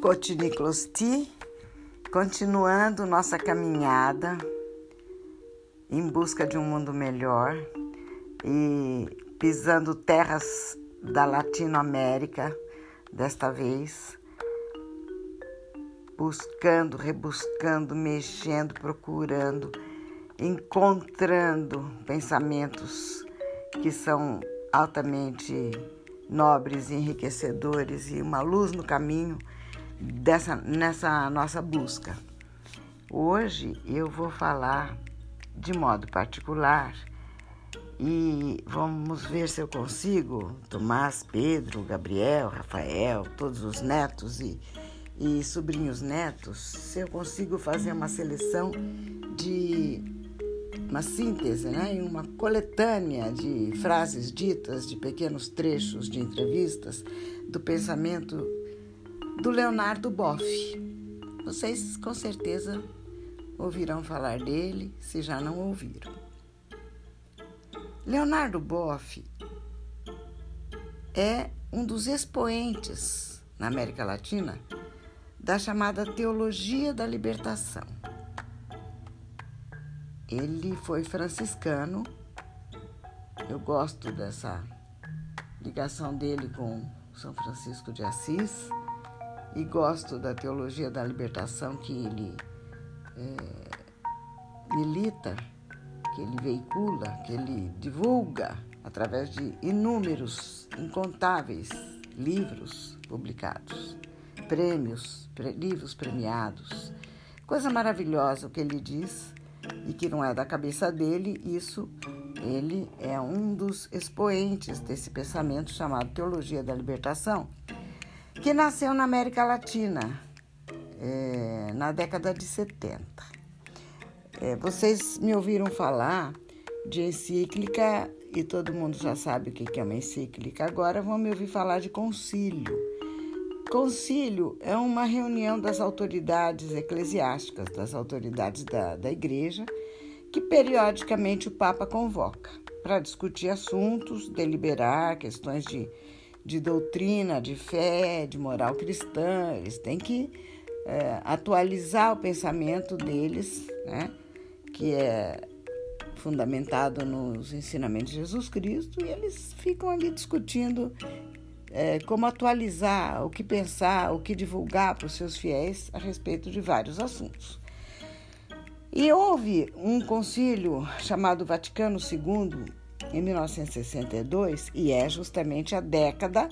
Cotiniclosti, continuando nossa caminhada em busca de um mundo melhor e pisando terras da Latinoamérica, desta vez, buscando, rebuscando, mexendo, procurando, encontrando pensamentos que são altamente nobres enriquecedores e uma luz no caminho dessa, nessa nossa busca. Hoje eu vou falar de modo particular e vamos ver se eu consigo, Tomás, Pedro, Gabriel, Rafael, todos os netos e, e sobrinhos netos, se eu consigo fazer uma seleção de uma síntese, né, uma coletânea de frases ditas, de pequenos trechos de entrevistas do pensamento do Leonardo Boff. Vocês com certeza ouvirão falar dele, se já não ouviram. Leonardo Boff é um dos expoentes na América Latina da chamada teologia da libertação. Ele foi franciscano. Eu gosto dessa ligação dele com São Francisco de Assis e gosto da teologia da libertação que ele é, milita, que ele veicula, que ele divulga através de inúmeros, incontáveis livros publicados, prêmios, pre, livros premiados. Coisa maravilhosa o que ele diz e que não é da cabeça dele, isso ele é um dos expoentes desse pensamento chamado Teologia da Libertação que nasceu na América Latina é, na década de 70. É, vocês me ouviram falar de encíclica e todo mundo já sabe o que é uma encíclica. Agora vão me ouvir falar de concílio. Concílio é uma reunião das autoridades eclesiásticas, das autoridades da, da igreja, que periodicamente o Papa convoca para discutir assuntos, deliberar questões de de doutrina, de fé, de moral cristã. Eles têm que é, atualizar o pensamento deles, né? que é fundamentado nos ensinamentos de Jesus Cristo, e eles ficam ali discutindo é, como atualizar, o que pensar, o que divulgar para os seus fiéis a respeito de vários assuntos. E houve um concílio chamado Vaticano II em 1962, e é justamente a década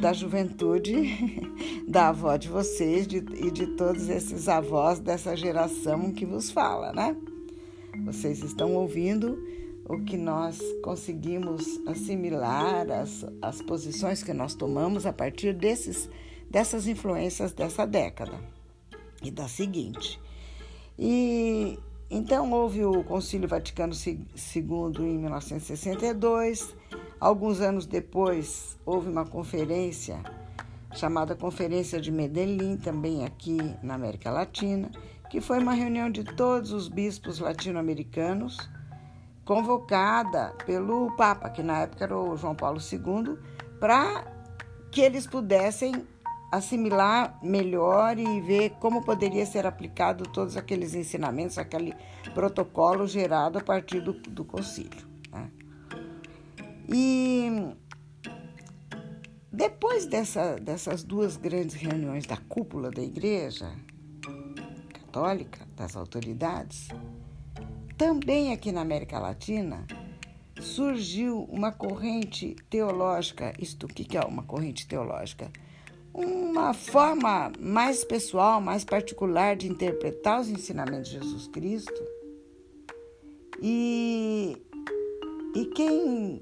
da juventude da avó de vocês de, e de todos esses avós dessa geração que vos fala, né? Vocês estão ouvindo o que nós conseguimos assimilar, as, as posições que nós tomamos a partir desses, dessas influências dessa década e da seguinte. E então, houve o Concílio Vaticano II em 1962. Alguns anos depois, houve uma conferência chamada Conferência de Medellín, também aqui na América Latina, que foi uma reunião de todos os bispos latino-americanos, convocada pelo Papa, que na época era o João Paulo II, para que eles pudessem assimilar melhor e ver como poderia ser aplicado todos aqueles ensinamentos, aquele protocolo gerado a partir do, do concílio. Né? E depois dessa, dessas duas grandes reuniões da cúpula da igreja católica, das autoridades, também aqui na América Latina surgiu uma corrente teológica. Isto, o que é uma corrente teológica? Uma forma mais pessoal, mais particular de interpretar os ensinamentos de Jesus Cristo. E, e quem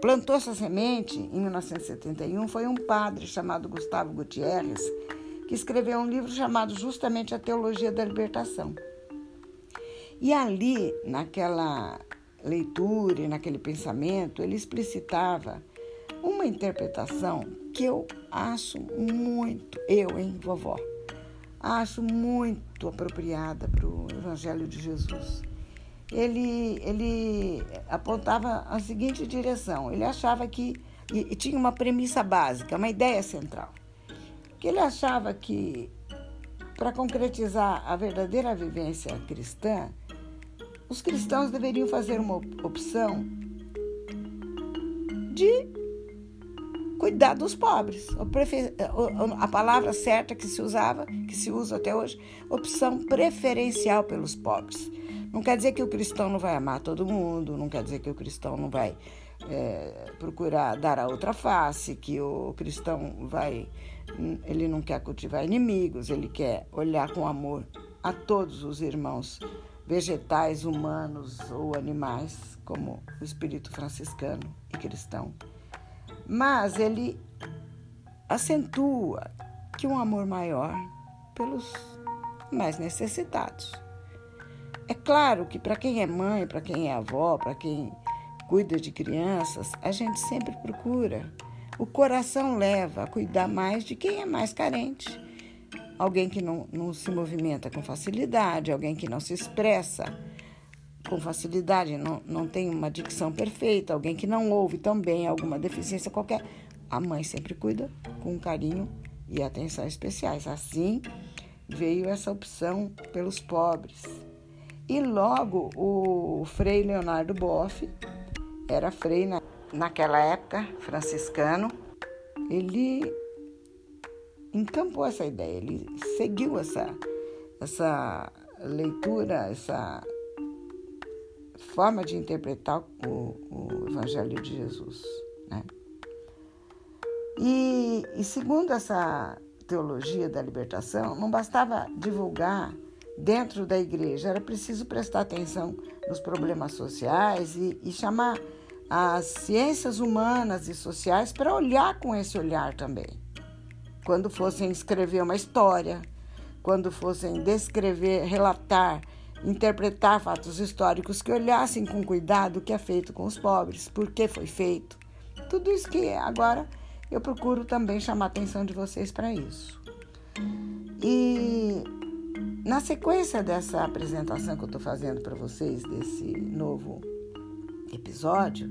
plantou essa semente em 1971 foi um padre chamado Gustavo Gutierrez, que escreveu um livro chamado justamente A Teologia da Libertação. E ali, naquela leitura e naquele pensamento, ele explicitava uma interpretação que eu acho muito, eu, hein, vovó, acho muito apropriada para o Evangelho de Jesus. Ele, ele apontava a seguinte direção: ele achava que. E, e tinha uma premissa básica, uma ideia central. que ele achava que para concretizar a verdadeira vivência cristã, os cristãos deveriam fazer uma opção de cuidar dos pobres. A palavra certa que se usava, que se usa até hoje, opção preferencial pelos pobres. Não quer dizer que o cristão não vai amar todo mundo, não quer dizer que o cristão não vai é, procurar dar a outra face, que o cristão vai, ele não quer cultivar inimigos, ele quer olhar com amor a todos os irmãos vegetais, humanos ou animais, como o espírito franciscano e cristão. Mas ele acentua que um amor maior pelos mais necessitados. É claro que para quem é mãe, para quem é avó, para quem cuida de crianças, a gente sempre procura. O coração leva a cuidar mais de quem é mais carente. Alguém que não, não se movimenta com facilidade, alguém que não se expressa com facilidade, não, não tem uma dicção perfeita, alguém que não ouve também, alguma deficiência qualquer. A mãe sempre cuida com carinho e atenção especiais. Assim veio essa opção pelos pobres. E logo o Frei Leonardo Boff, era frei na, naquela época, franciscano, ele encampou essa ideia, ele seguiu essa, essa leitura, essa forma de interpretar o, o Evangelho de Jesus. Né? E, e segundo essa teologia da libertação, não bastava divulgar dentro da igreja, era preciso prestar atenção nos problemas sociais e, e chamar as ciências humanas e sociais para olhar com esse olhar também. Quando fossem escrever uma história, quando fossem descrever, relatar, interpretar fatos históricos, que olhassem com cuidado o que é feito com os pobres, por que foi feito. Tudo isso que agora eu procuro também chamar a atenção de vocês para isso. E na sequência dessa apresentação que eu estou fazendo para vocês, desse novo episódio,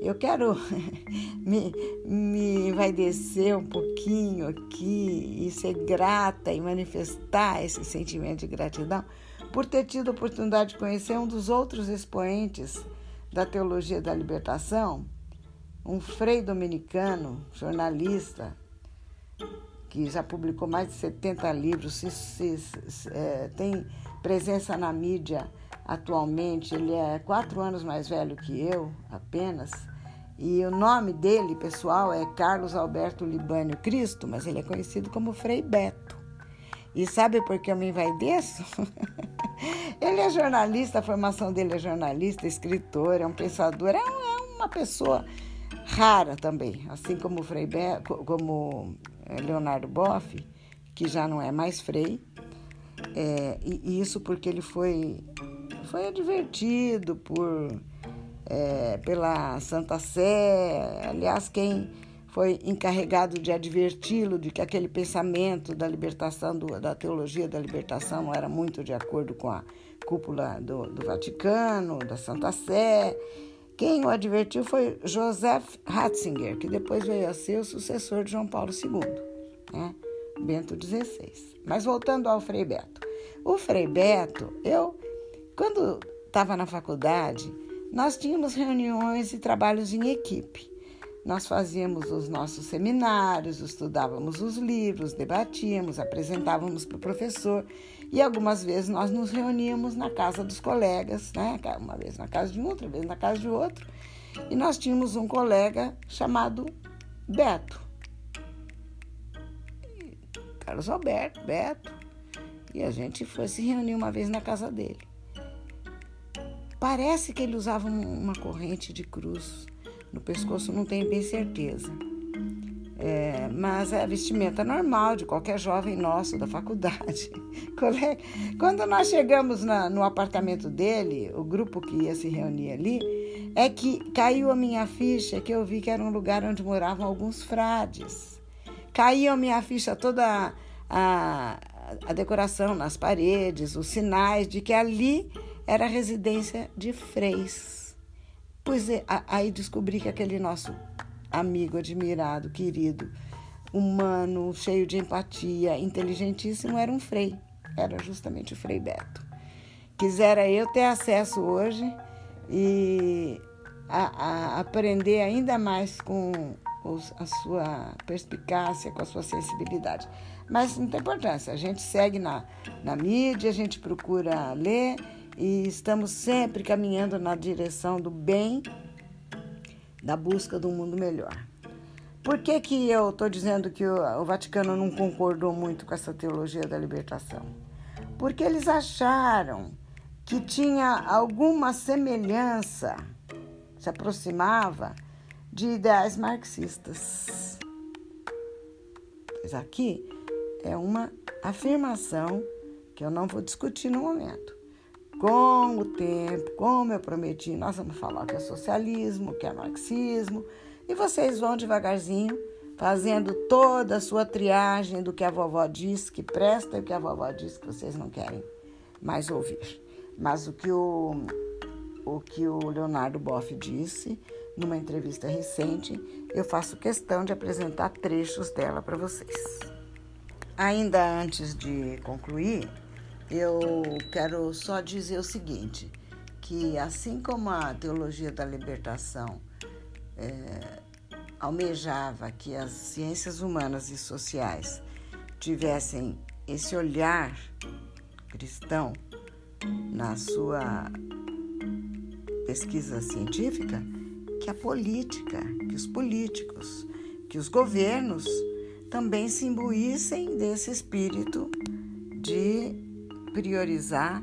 eu quero me, me vai descer um pouquinho aqui e ser grata e manifestar esse sentimento de gratidão por ter tido a oportunidade de conhecer um dos outros expoentes da teologia da libertação, um frei dominicano, jornalista, que já publicou mais de 70 livros, se, se, se, é, tem presença na mídia atualmente. Ele é quatro anos mais velho que eu, apenas. E o nome dele, pessoal, é Carlos Alberto Libânio Cristo, mas ele é conhecido como Frei Beto. E sabe por que eu me envaideço? ele é jornalista, a formação dele é jornalista, escritor, é um pensador, é, é uma pessoa rara também, assim como Frei Beto, como é, Leonardo Boff, que já não é mais Frei. É, e isso porque ele foi foi advertido por, é, pela Santa Sé. Aliás, quem foi encarregado de adverti-lo de que aquele pensamento da libertação, do, da teologia da libertação, não era muito de acordo com a cúpula do, do Vaticano, da Santa Sé. Quem o advertiu foi Joseph Ratzinger, que depois veio a ser o sucessor de João Paulo II, né? Bento XVI. Mas voltando ao Frei Beto. O Frei Beto, eu quando estava na faculdade, nós tínhamos reuniões e trabalhos em equipe. Nós fazíamos os nossos seminários, estudávamos os livros, debatíamos, apresentávamos para o professor e algumas vezes nós nos reuníamos na casa dos colegas, né? uma vez na casa de um, outra vez na casa de outro. E nós tínhamos um colega chamado Beto. Carlos Alberto, Beto. E a gente foi se reunir uma vez na casa dele. Parece que ele usava uma corrente de cruz no pescoço, não tenho bem certeza. É, mas é a vestimenta normal de qualquer jovem nosso da faculdade. Quando nós chegamos na, no apartamento dele, o grupo que ia se reunir ali, é que caiu a minha ficha que eu vi que era um lugar onde moravam alguns frades. Caiu a minha ficha toda a, a decoração nas paredes, os sinais de que ali era a residência de freis. Pois é, aí descobri que aquele nosso amigo admirado, querido, humano, cheio de empatia, inteligentíssimo, era um frei. Era justamente o Frei Beto. Quisera eu ter acesso hoje e a, a aprender ainda mais com os, a sua perspicácia, com a sua sensibilidade. Mas não tem importância, a gente segue na, na mídia, a gente procura ler e estamos sempre caminhando na direção do bem, da busca de um mundo melhor. Por que, que eu estou dizendo que o, Vaticano não concordou muito com essa teologia da libertação? Porque eles acharam que tinha alguma semelhança, se aproximava de ideais marxistas. Mas aqui é uma afirmação que eu não vou discutir no momento. Com o tempo, como eu prometi, nós vamos falar que é socialismo, que é marxismo, e vocês vão devagarzinho fazendo toda a sua triagem do que a vovó disse que presta e o que a vovó disse que vocês não querem mais ouvir. Mas o que o, o, que o Leonardo Boff disse numa entrevista recente, eu faço questão de apresentar trechos dela para vocês. Ainda antes de concluir, eu quero só dizer o seguinte, que assim como a teologia da libertação é, almejava que as ciências humanas e sociais tivessem esse olhar cristão na sua pesquisa científica, que a política, que os políticos, que os governos também se imbuíssem desse espírito de priorizar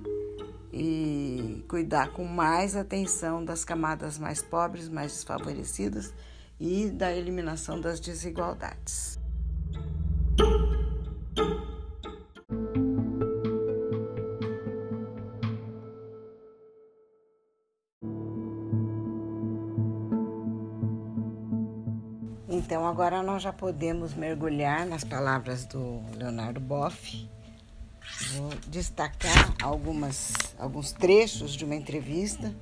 e cuidar com mais atenção das camadas mais pobres, mais desfavorecidas e da eliminação das desigualdades. Então, agora nós já podemos mergulhar nas palavras do Leonardo Boff. Vou destacar algumas, alguns trechos de uma entrevista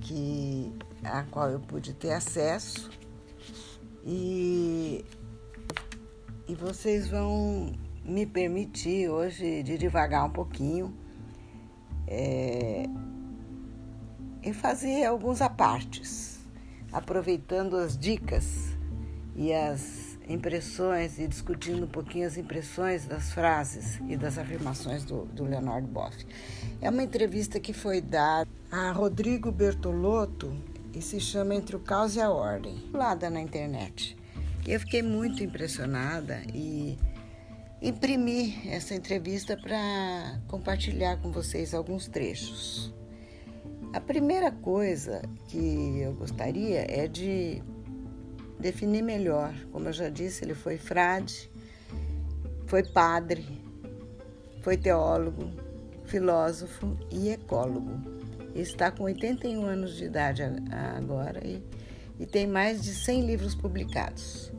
que, a qual eu pude ter acesso. E, e vocês vão me permitir hoje de devagar um pouquinho é, e fazer alguns apartes, aproveitando as dicas e as impressões e discutindo um pouquinho as impressões das frases e das afirmações do, do Leonardo Boff. É uma entrevista que foi dada a Rodrigo Bertolotto e se chama Entre o Caos e a Ordem, lá na internet. Eu fiquei muito impressionada e imprimi essa entrevista para compartilhar com vocês alguns trechos. A primeira coisa que eu gostaria é de definir melhor. Como eu já disse, ele foi frade, foi padre, foi teólogo, filósofo e ecólogo. Está com 81 anos de idade agora e, e tem mais de 100 livros publicados.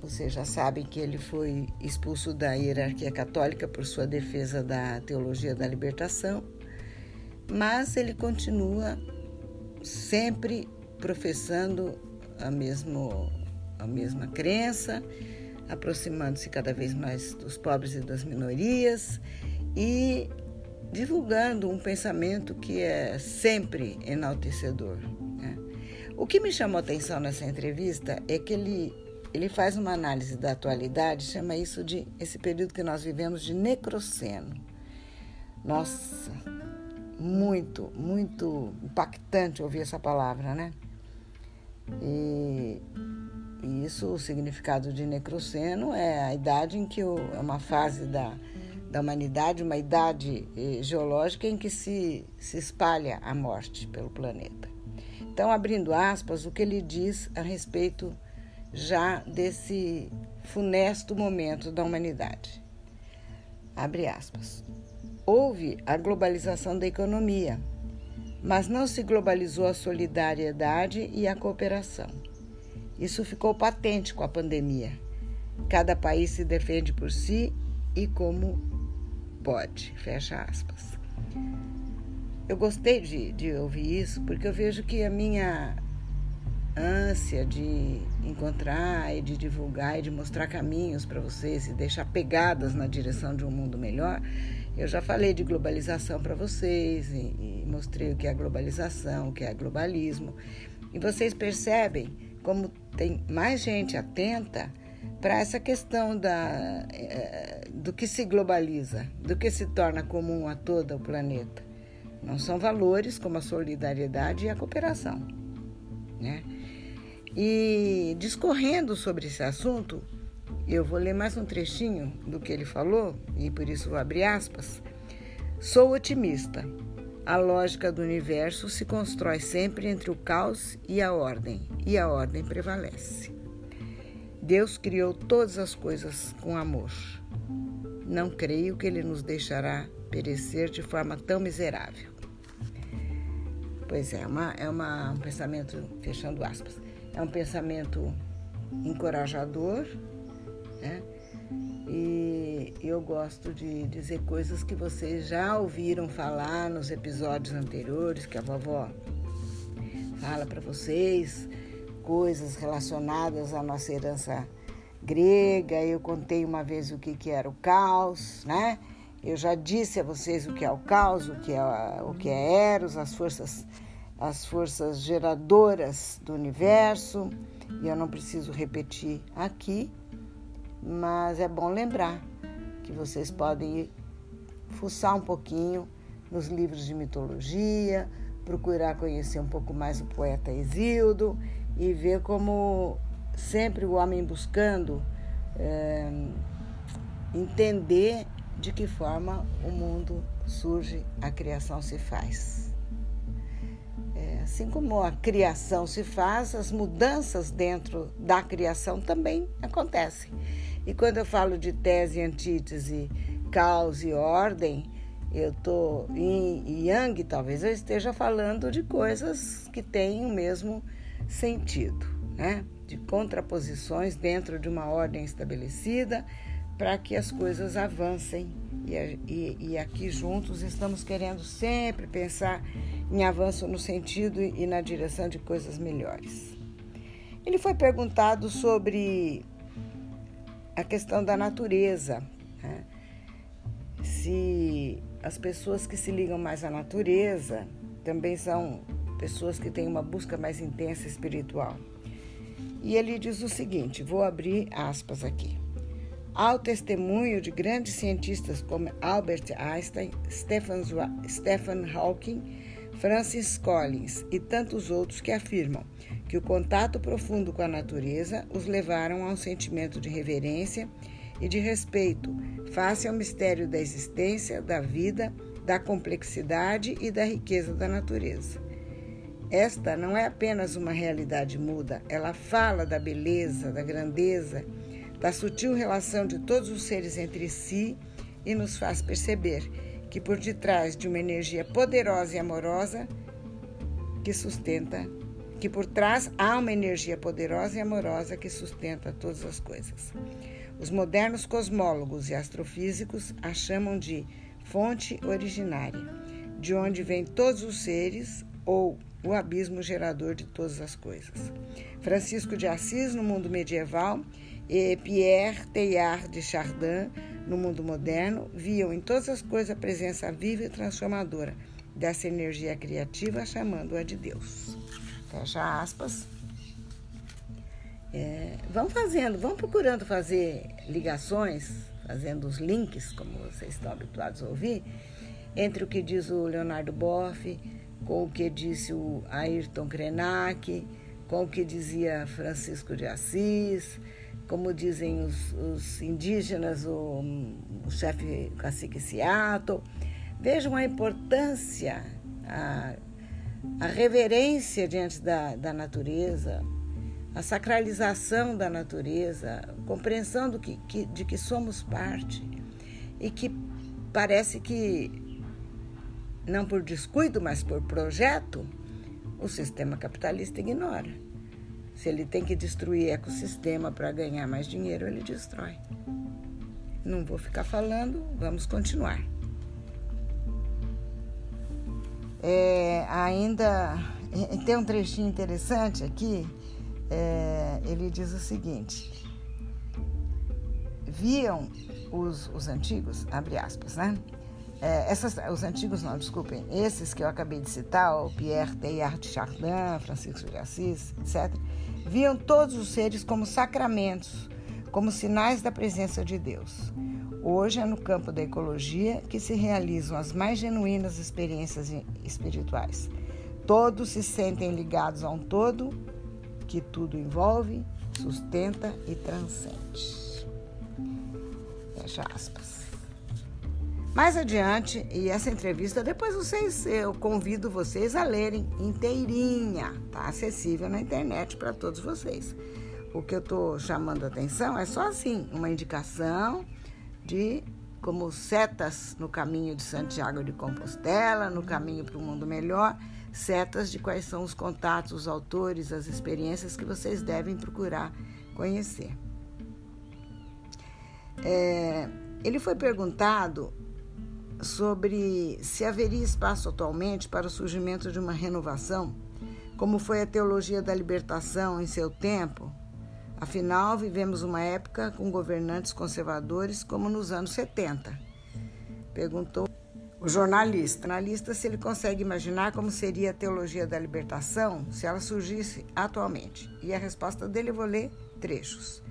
Vocês já sabem que ele foi expulso da hierarquia católica por sua defesa da teologia da libertação, mas ele continua sempre professando a, mesmo, a mesma crença, aproximando-se cada vez mais dos pobres e das minorias e divulgando um pensamento que é sempre enaltecedor. Né? O que me chamou a atenção nessa entrevista é que ele, ele faz uma análise da atualidade, chama isso de esse período que nós vivemos de necroceno. Nossa, muito, muito impactante ouvir essa palavra, né? E, e isso, o significado de necroceno é a idade em que o, é uma fase da, da humanidade, uma idade eh, geológica em que se, se espalha a morte pelo planeta. Então, abrindo aspas, o que ele diz a respeito já desse funesto momento da humanidade. Abre aspas. Houve a globalização da economia, mas não se globalizou a solidariedade e a cooperação. Isso ficou patente com a pandemia. Cada país se defende por si e como pode. Fecha aspas. Eu gostei de, de ouvir isso porque eu vejo que a minha ânsia de encontrar e de divulgar e de mostrar caminhos para vocês e deixar pegadas na direção de um mundo melhor, eu já falei de globalização para vocês e, e, mostrei o que é globalização, o que é globalismo. E vocês percebem como tem mais gente atenta para essa questão da, é, do que se globaliza, do que se torna comum a todo o planeta. Não são valores como a solidariedade e a cooperação. Né? E discorrendo sobre esse assunto, eu vou ler mais um trechinho do que ele falou, e por isso vou abrir aspas. Sou otimista. A lógica do universo se constrói sempre entre o caos e a ordem, e a ordem prevalece. Deus criou todas as coisas com amor. Não creio que ele nos deixará perecer de forma tão miserável. Pois é, uma, é uma, um pensamento, fechando aspas, é um pensamento encorajador né? E eu gosto de dizer coisas que vocês já ouviram falar nos episódios anteriores, que a vovó fala para vocês, coisas relacionadas à nossa herança grega. Eu contei uma vez o que, que era o caos, né? Eu já disse a vocês o que é o caos, o que é, o que é Eros, as forças, as forças geradoras do universo, e eu não preciso repetir aqui mas é bom lembrar que vocês podem fuçar um pouquinho nos livros de mitologia, procurar conhecer um pouco mais o poeta Exildo e ver como sempre o homem buscando é, entender de que forma o mundo surge, a criação se faz. É, assim como a criação se faz, as mudanças dentro da criação também acontecem. E quando eu falo de tese, antítese, caos e ordem, eu estou em Yang, talvez eu esteja falando de coisas que têm o mesmo sentido, né? de contraposições dentro de uma ordem estabelecida para que as coisas avancem. E, e, e, aqui juntos estamos querendo sempre pensar em avanço no sentido e na direção de coisas melhores. Ele foi perguntado sobre a questão da natureza. Né? Se as pessoas que se ligam mais à natureza também são pessoas que têm uma busca mais intensa espiritual. E ele diz o seguinte: vou abrir aspas aqui. Ao testemunho de grandes cientistas como Albert Einstein, Stephen, Stephen Hawking, Francis Collins e tantos outros que afirmam que o contato profundo com a natureza os levaram a um sentimento de reverência e de respeito face ao mistério da existência, da vida, da complexidade e da riqueza da natureza. Esta não é apenas uma realidade muda, ela fala da beleza, da grandeza, da sutil relação de todos os seres entre si e nos faz perceber que por detrás de uma energia poderosa e amorosa que sustenta que por trás há uma energia poderosa e amorosa que sustenta todas as coisas. Os modernos cosmólogos e astrofísicos a chamam de fonte originária, de onde vêm todos os seres ou o abismo gerador de todas as coisas. Francisco de Assis, no mundo medieval, e Pierre Teilhard de Chardin, no mundo moderno, viam em todas as coisas a presença viva e transformadora dessa energia criativa, chamando-a de Deus fecha aspas. É, vão fazendo, vão procurando fazer ligações, fazendo os links, como vocês estão habituados a ouvir, entre o que diz o Leonardo Boff, com o que disse o Ayrton Krenak, com o que dizia Francisco de Assis, como dizem os, os indígenas, o, o chefe cacique Seattle. Vejam a importância, a a reverência diante da, da natureza, a sacralização da natureza, compreensão do que, que, de que somos parte e que parece que, não por descuido, mas por projeto, o sistema capitalista ignora. Se ele tem que destruir ecossistema para ganhar mais dinheiro, ele destrói. Não vou ficar falando, vamos continuar. É, ainda tem um trechinho interessante aqui é, ele diz o seguinte: viam os, os antigos, abre aspas, né? É, essas, os antigos não, desculpem, esses que eu acabei de citar, o Pierre Teilhard de Chardin, Francisco de Assis, etc., viam todos os seres como sacramentos, como sinais da presença de Deus. Hoje é no campo da ecologia que se realizam as mais genuínas experiências espirituais. Todos se sentem ligados a um todo que tudo envolve, sustenta e transcende. Fecha aspas. Mais adiante, e essa entrevista, depois vocês, eu convido vocês a lerem inteirinha, tá acessível na internet para todos vocês. O que eu estou chamando a atenção é só assim, uma indicação de como setas no caminho de Santiago de Compostela, no caminho para um mundo melhor, setas de quais são os contatos, os autores, as experiências que vocês devem procurar conhecer. É, ele foi perguntado sobre se haveria espaço atualmente para o surgimento de uma renovação, como foi a teologia da libertação em seu tempo. Afinal, vivemos uma época com governantes conservadores como nos anos 70. Perguntou o jornalista, o jornalista se ele consegue imaginar como seria a teologia da libertação se ela surgisse atualmente. E a resposta dele eu vou ler trechos.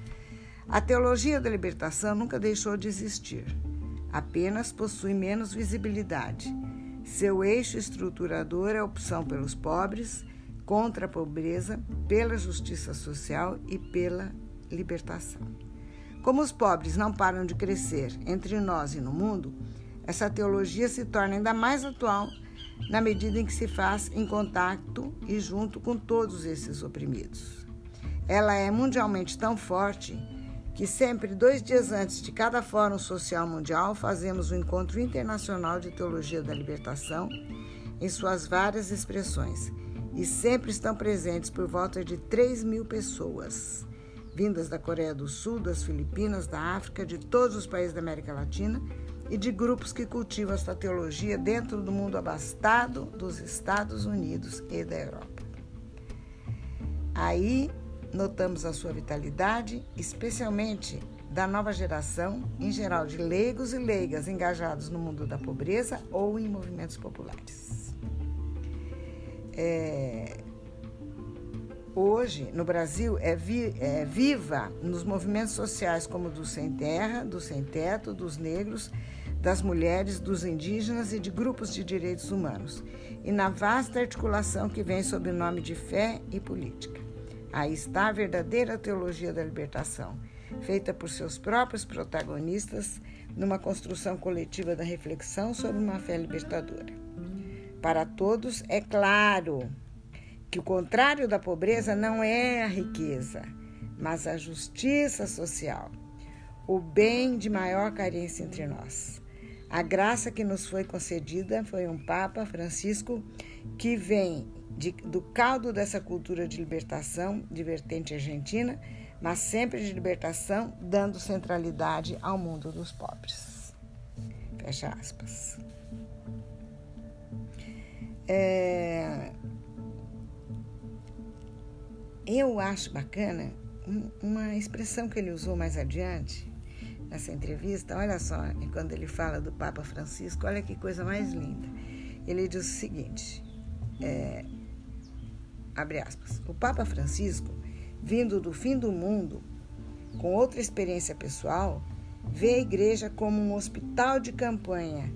A teologia da libertação nunca deixou de existir, apenas possui menos visibilidade. Seu eixo estruturador é a opção pelos pobres, contra a pobreza, pela justiça social e pela libertação. Como os pobres não param de crescer entre nós e no mundo, essa teologia se torna ainda mais atual na medida em que se faz em contato e junto com todos esses oprimidos. Ela é mundialmente tão forte que sempre dois dias antes de cada Fórum Social Mundial fazemos o um Encontro Internacional de Teologia da Libertação em suas várias expressões e sempre estão presentes por volta de 3 mil pessoas, vindas da Coreia do Sul, das Filipinas, da África, de todos os países da América Latina e de grupos que cultivam esta teologia dentro do mundo abastado dos Estados Unidos e da Europa. Aí notamos a sua vitalidade, especialmente da nova geração, em geral de leigos e leigas engajados no mundo da pobreza ou em movimentos populares. É, hoje, no Brasil, é, vi, é, viva nos movimentos sociais como do sem terra, do sem teto, dos negros, das mulheres, dos indígenas e de grupos de direitos humanos, e na vasta articulação que vem sob o nome de fé e política. Aí está a verdadeira teologia da libertação, feita por seus próprios protagonistas numa construção coletiva da reflexão sobre uma fé libertadora. Para todos é claro que o contrário da pobreza não é a riqueza, mas a justiça social, o bem de maior carência entre nós. A graça que nos foi concedida foi um Papa Francisco que vem de, do caldo dessa cultura de libertação, de vertente argentina, mas sempre de libertação, dando centralidade ao mundo dos pobres. Fecha aspas. É, eu acho bacana uma expressão que ele usou mais adiante nessa entrevista. Olha só, quando ele fala do Papa Francisco, olha que coisa mais linda. Ele diz o seguinte: é, aspas, o Papa Francisco, vindo do fim do mundo, com outra experiência pessoal, vê a igreja como um hospital de campanha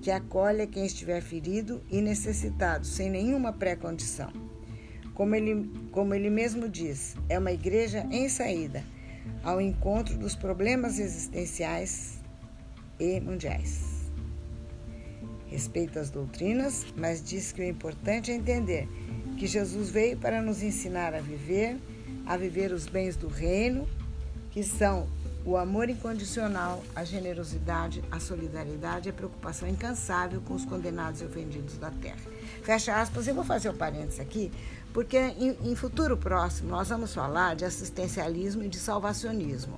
que acolhe quem estiver ferido e necessitado, sem nenhuma pré-condição. Como ele, como ele mesmo diz, é uma igreja em saída, ao encontro dos problemas existenciais e mundiais. Respeita as doutrinas, mas diz que o importante é entender que Jesus veio para nos ensinar a viver, a viver os bens do reino, que são o amor incondicional, a generosidade, a solidariedade e a preocupação incansável com os condenados e ofendidos da terra. Fecha aspas, eu vou fazer um parênteses aqui, porque em, em futuro próximo nós vamos falar de assistencialismo e de salvacionismo.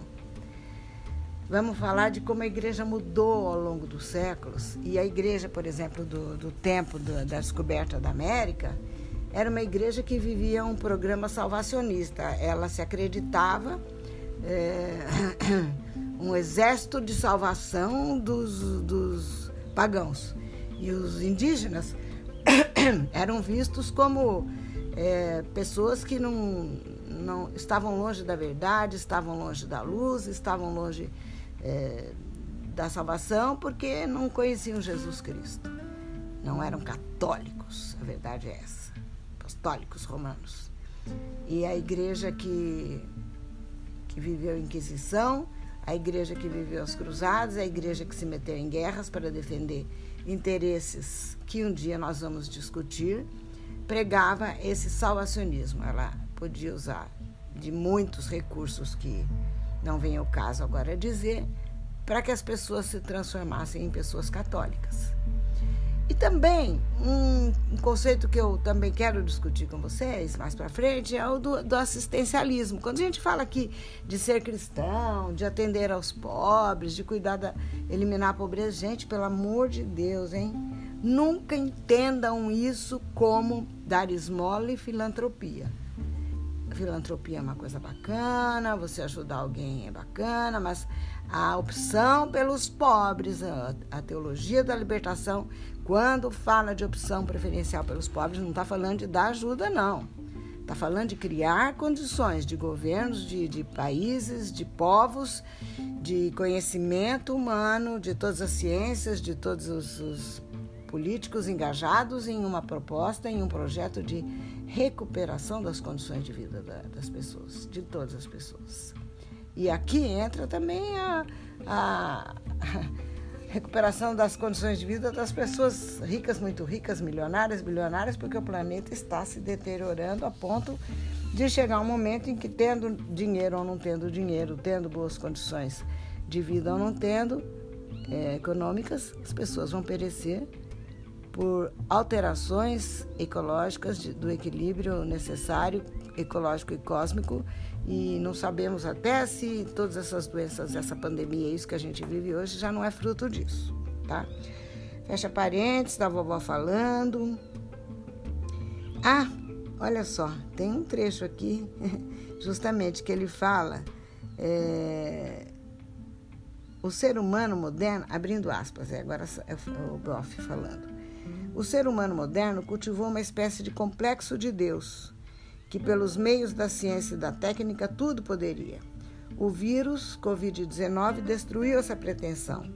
Vamos falar de como a igreja mudou ao longo dos séculos. E a igreja, por exemplo, do, do tempo do, da descoberta da América, era uma igreja que vivia um programa salvacionista. Ela se acreditava é, um exército de salvação dos, dos pagãos. E os indígenas eram vistos como é, pessoas que não, não estavam longe da verdade, estavam longe da luz, estavam longe é, da salvação, porque não conheciam Jesus Cristo. Não eram católicos, a verdade é essa, apostólicos romanos. E a igreja que, que viveu a Inquisição, a igreja que viveu as cruzadas, a igreja que se meteu em guerras para defender interesses que um dia nós vamos discutir, pregava esse salvacionismo. Ela podia usar de muitos recursos que não vem ao caso agora dizer, para que as pessoas se transformassem em pessoas católicas. E também um, conceito que eu também quero discutir com vocês mais para frente é o do, do, assistencialismo. Quando a gente fala aqui de ser cristão, de atender aos pobres, de cuidar da eliminar a pobreza, gente, pelo amor de Deus, hein? Nunca entendam isso como dar esmola e filantropia filantropia é uma coisa bacana, você ajudar alguém é bacana, mas a opção pelos pobres, a, a teologia da libertação, quando fala de opção preferencial pelos pobres, não está falando de dar ajuda, não. Está falando de criar condições de governos, de, de países, de povos, de conhecimento humano, de todas as ciências, de todos os, os políticos engajados em uma proposta, em um projeto de recuperação das condições de vida das pessoas, de todas as pessoas. E aqui entra também a, a, recuperação das condições de vida das pessoas ricas, muito ricas, milionárias, bilionárias, porque o planeta está se deteriorando a ponto de chegar um momento em que, tendo dinheiro ou não tendo dinheiro, tendo boas condições de vida ou não tendo é, econômicas, as pessoas vão perecer por alterações ecológicas de, do equilíbrio necessário ecológico e cósmico e não sabemos até se todas essas doenças, essa pandemia, isso que a gente vive hoje já não é fruto disso, tá? Fecha parênteses da vovó falando. Ah, olha só, tem um trecho aqui, justamente que ele fala é, o ser humano moderno, abrindo aspas, é, agora é o Boff falando. O ser humano moderno cultivou uma espécie de complexo de Deus, que pelos meios da ciência e da técnica tudo poderia. O vírus Covid-19 destruiu essa pretensão,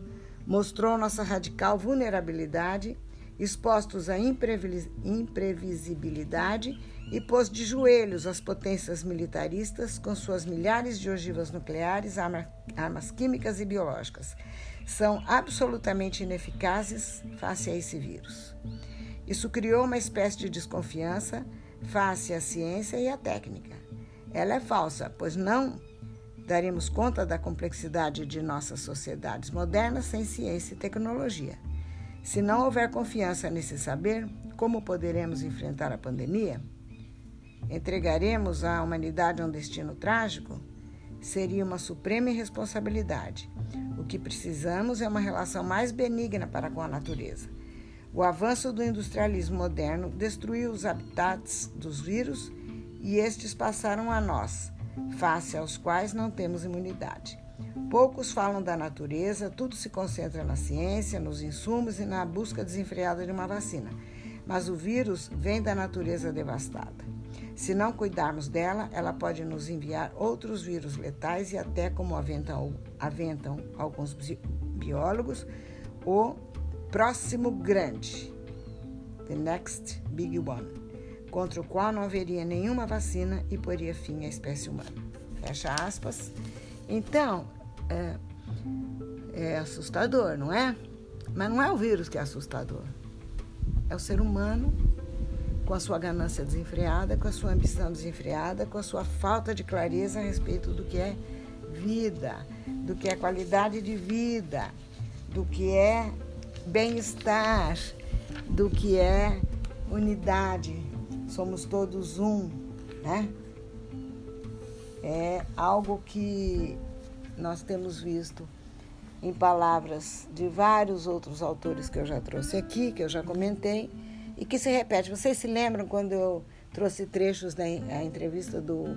mostrou nossa radical vulnerabilidade, expostos à imprevisibilidade e pôs de joelhos as potências militaristas com suas milhares de ogivas nucleares, armas químicas e biológicas são absolutamente ineficazes face a esse vírus. Isso criou uma espécie de desconfiança face à ciência e à técnica. Ela é falsa, pois não daremos conta da complexidade de nossas sociedades modernas sem ciência e tecnologia. Se não houver confiança nesse saber, como poderemos enfrentar a pandemia? Entregaremos à humanidade um destino trágico? Seria uma suprema irresponsabilidade. O que precisamos é uma relação mais benigna para com a natureza. O avanço do industrialismo moderno destruiu os habitats dos vírus e estes passaram a nós, face aos quais não temos imunidade. Poucos falam da natureza, tudo se concentra na ciência, nos insumos e na busca desenfreada de uma vacina. Mas o vírus vem da natureza devastada. Se não cuidarmos dela, ela pode nos enviar outros vírus letais e até, como aventam, aventam alguns biólogos, o próximo grande, the next big one, contra o qual não haveria nenhuma vacina e poria fim à espécie humana. Fecha aspas. Então, é, é assustador, não é? Mas não é o vírus que é assustador. É o ser humano com a sua ganância desenfreada, com a sua ambição desenfreada, com a sua falta de clareza a respeito do que é vida, do que é qualidade de vida, do que é bem-estar, do que é unidade. Somos todos um, né? É algo que nós temos visto em palavras de vários outros autores que eu já trouxe aqui, que eu já comentei e que se repete. Vocês se lembram quando eu trouxe trechos da entrevista do uh,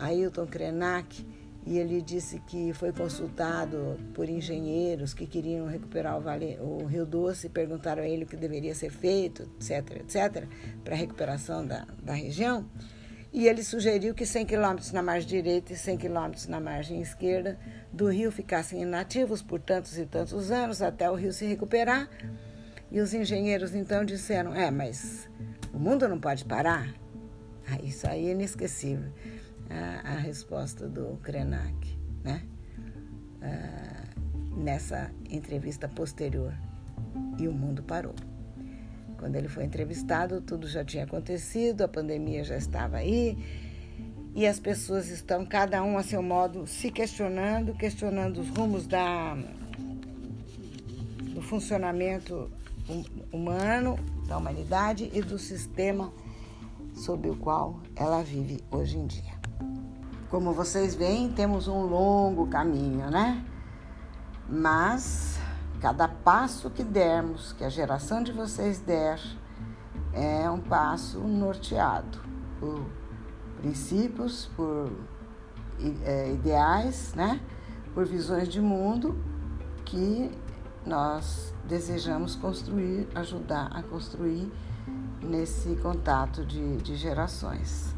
Ailton Krenak e ele disse que foi consultado por engenheiros que queriam recuperar o, vale, o Rio Doce e perguntaram a ele o que deveria ser feito, etc., etc., para a recuperação da, da região. E ele sugeriu que 100 quilômetros na margem direita e 100 quilômetros na margem esquerda do rio ficassem inativos por tantos e tantos anos até o rio se recuperar. E os engenheiros então disseram: é, mas o mundo não pode parar? Ah, isso aí é inesquecível a, a resposta do Krenak, né? Ah, nessa entrevista posterior. E o mundo parou. Quando ele foi entrevistado, tudo já tinha acontecido, a pandemia já estava aí, e as pessoas estão, cada um a seu modo, se questionando, questionando os rumos da, do funcionamento hum, humano, da humanidade e do sistema sob o qual ela vive hoje em dia. Como vocês veem, temos um longo caminho, né? Mas cada passo que dermos, que a geração de vocês der, é um passo norteado por princípios, por é, ideais, né? Por visões de mundo que nós desejamos construir, ajudar a construir nesse contato de, de gerações.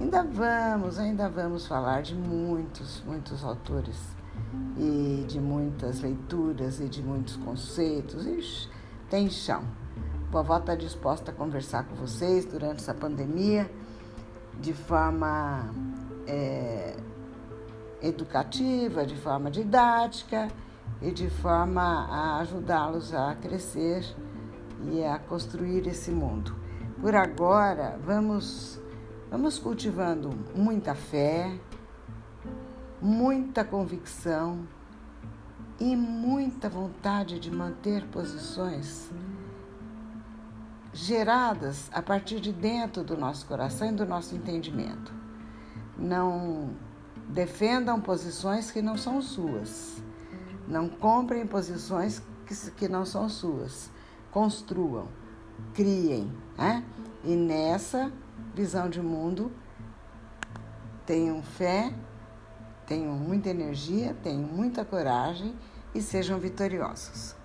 Ainda vamos, ainda vamos falar de muitos, muitos autores e de muitas leituras e de muitos conceitos. Ixi, tem chão. Vovó está disposta a conversar com vocês durante essa pandemia de forma é, educativa, de forma didática e de forma a ajudá-los a crescer e a construir esse mundo. Por agora, vamos Vamos cultivando muita fé, muita convicção e muita vontade de manter posições geradas a partir de dentro do nosso coração e do nosso entendimento. Não defendam posições que não são suas. Não comprem posições que, não são suas. Construam, criem. Né? E nessa visão de mundo, tenham fé, tenham muita energia, tenham muita coragem e sejam vitoriosos.